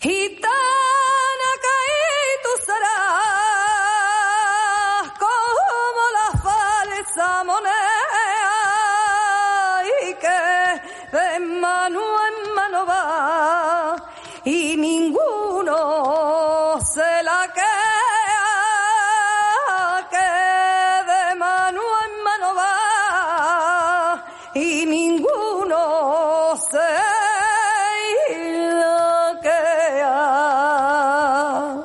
Gitana que tú serás como la falsa moneda y que de mano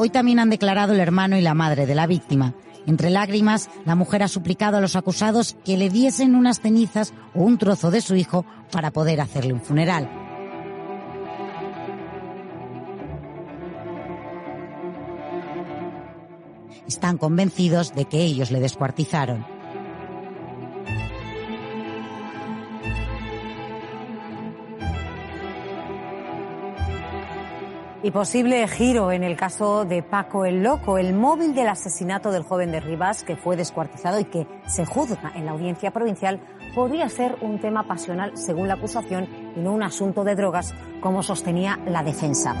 Hoy también han declarado el hermano y la madre de la víctima. Entre lágrimas, la mujer ha suplicado a los acusados que le diesen unas cenizas o un trozo de su hijo para poder hacerle un funeral. Están convencidos de que ellos le descuartizaron. Y posible giro en el caso de Paco el Loco, el móvil del asesinato del joven de Rivas que fue descuartizado y que se juzga en la audiencia provincial, podría ser un tema pasional según la acusación y no un asunto de drogas como sostenía la defensa.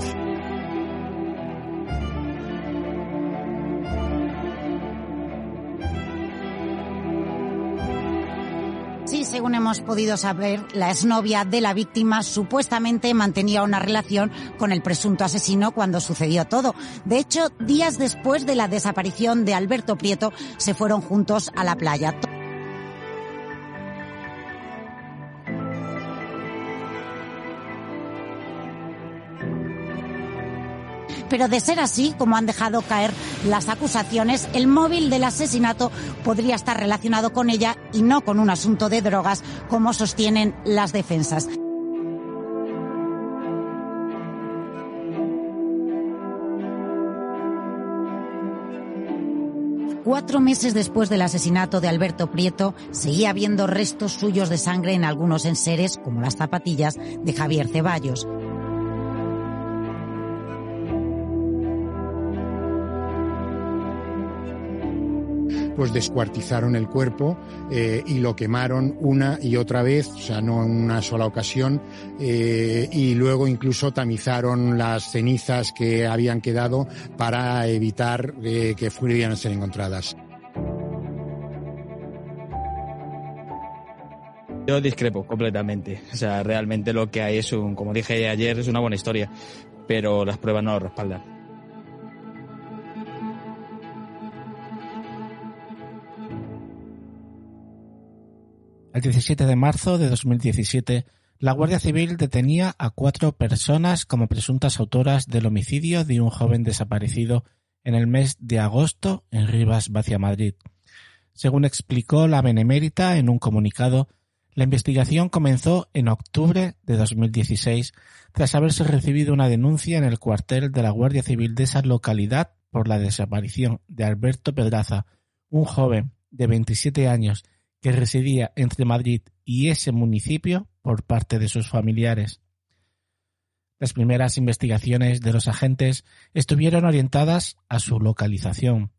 Según hemos podido saber, la exnovia de la víctima supuestamente mantenía una relación con el presunto asesino cuando sucedió todo. De hecho, días después de la desaparición de Alberto Prieto, se fueron juntos a la playa. Pero de ser así, como han dejado caer las acusaciones, el móvil del asesinato podría estar relacionado con ella y no con un asunto de drogas, como sostienen las defensas. Cuatro meses después del asesinato de Alberto Prieto, seguía habiendo restos suyos de sangre en algunos enseres, como las zapatillas de Javier Ceballos. Pues descuartizaron el cuerpo eh, y lo quemaron una y otra vez, o sea, no en una sola ocasión, eh, y luego incluso tamizaron las cenizas que habían quedado para evitar eh, que pudieran ser encontradas. Yo discrepo completamente. O sea, realmente lo que hay es un, como dije ayer, es una buena historia, pero las pruebas no lo respaldan. El 17 de marzo de 2017, la Guardia Civil detenía a cuatro personas como presuntas autoras del homicidio de un joven desaparecido en el mes de agosto en Rivas, Madrid. Según explicó la Benemérita en un comunicado, la investigación comenzó en octubre de 2016 tras haberse recibido una denuncia en el cuartel de la Guardia Civil de esa localidad por la desaparición de Alberto Pedraza, un joven de 27 años que residía entre Madrid y ese municipio por parte de sus familiares. Las primeras investigaciones de los agentes estuvieron orientadas a su localización,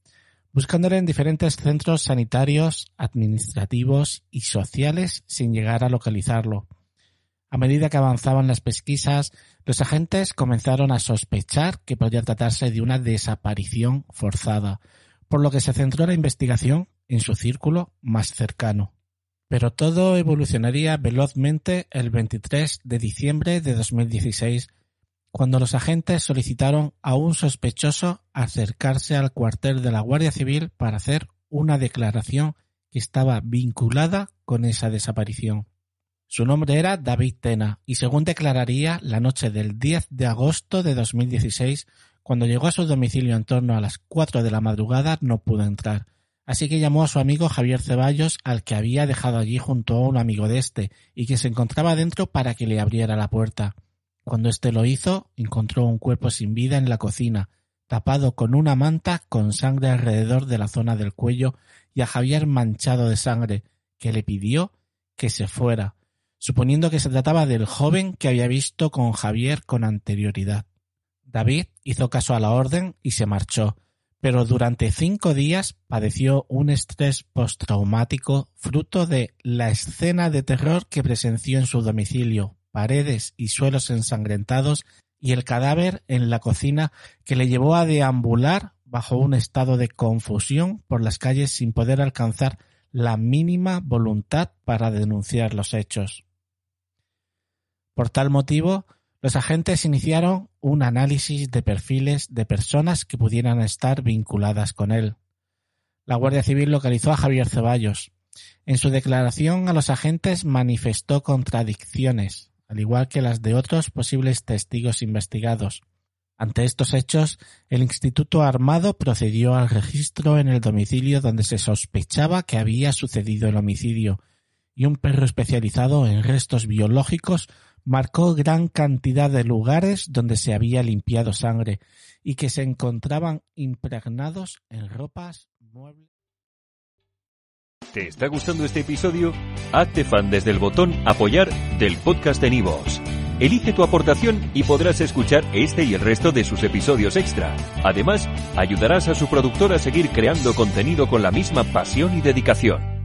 buscándole en diferentes centros sanitarios, administrativos y sociales sin llegar a localizarlo. A medida que avanzaban las pesquisas, los agentes comenzaron a sospechar que podría tratarse de una desaparición forzada, por lo que se centró la investigación en su círculo más cercano. Pero todo evolucionaría velozmente el 23 de diciembre de 2016, cuando los agentes solicitaron a un sospechoso acercarse al cuartel de la Guardia Civil para hacer una declaración que estaba vinculada con esa desaparición. Su nombre era David Tena y según declararía la noche del 10 de agosto de 2016, cuando llegó a su domicilio en torno a las 4 de la madrugada no pudo entrar, Así que llamó a su amigo Javier Ceballos, al que había dejado allí junto a un amigo de este, y que se encontraba dentro para que le abriera la puerta. Cuando éste lo hizo, encontró un cuerpo sin vida en la cocina, tapado con una manta con sangre alrededor de la zona del cuello y a Javier manchado de sangre, que le pidió que se fuera, suponiendo que se trataba del joven que había visto con Javier con anterioridad. David hizo caso a la orden y se marchó, pero durante cinco días padeció un estrés postraumático fruto de la escena de terror que presenció en su domicilio, paredes y suelos ensangrentados y el cadáver en la cocina que le llevó a deambular bajo un estado de confusión por las calles sin poder alcanzar la mínima voluntad para denunciar los hechos. Por tal motivo, los agentes iniciaron un análisis de perfiles de personas que pudieran estar vinculadas con él. La Guardia Civil localizó a Javier Ceballos. En su declaración a los agentes manifestó contradicciones, al igual que las de otros posibles testigos investigados. Ante estos hechos, el Instituto Armado procedió al registro en el domicilio donde se sospechaba que había sucedido el homicidio, y un perro especializado en restos biológicos marcó gran cantidad de lugares donde se había limpiado sangre y que se encontraban impregnados en ropas, muebles. ¿Te está gustando este episodio? Hazte fan desde el botón Apoyar del podcast de Nivos. Elige tu aportación y podrás escuchar este y el resto de sus episodios extra. Además, ayudarás a su productor a seguir creando contenido con la misma pasión y dedicación.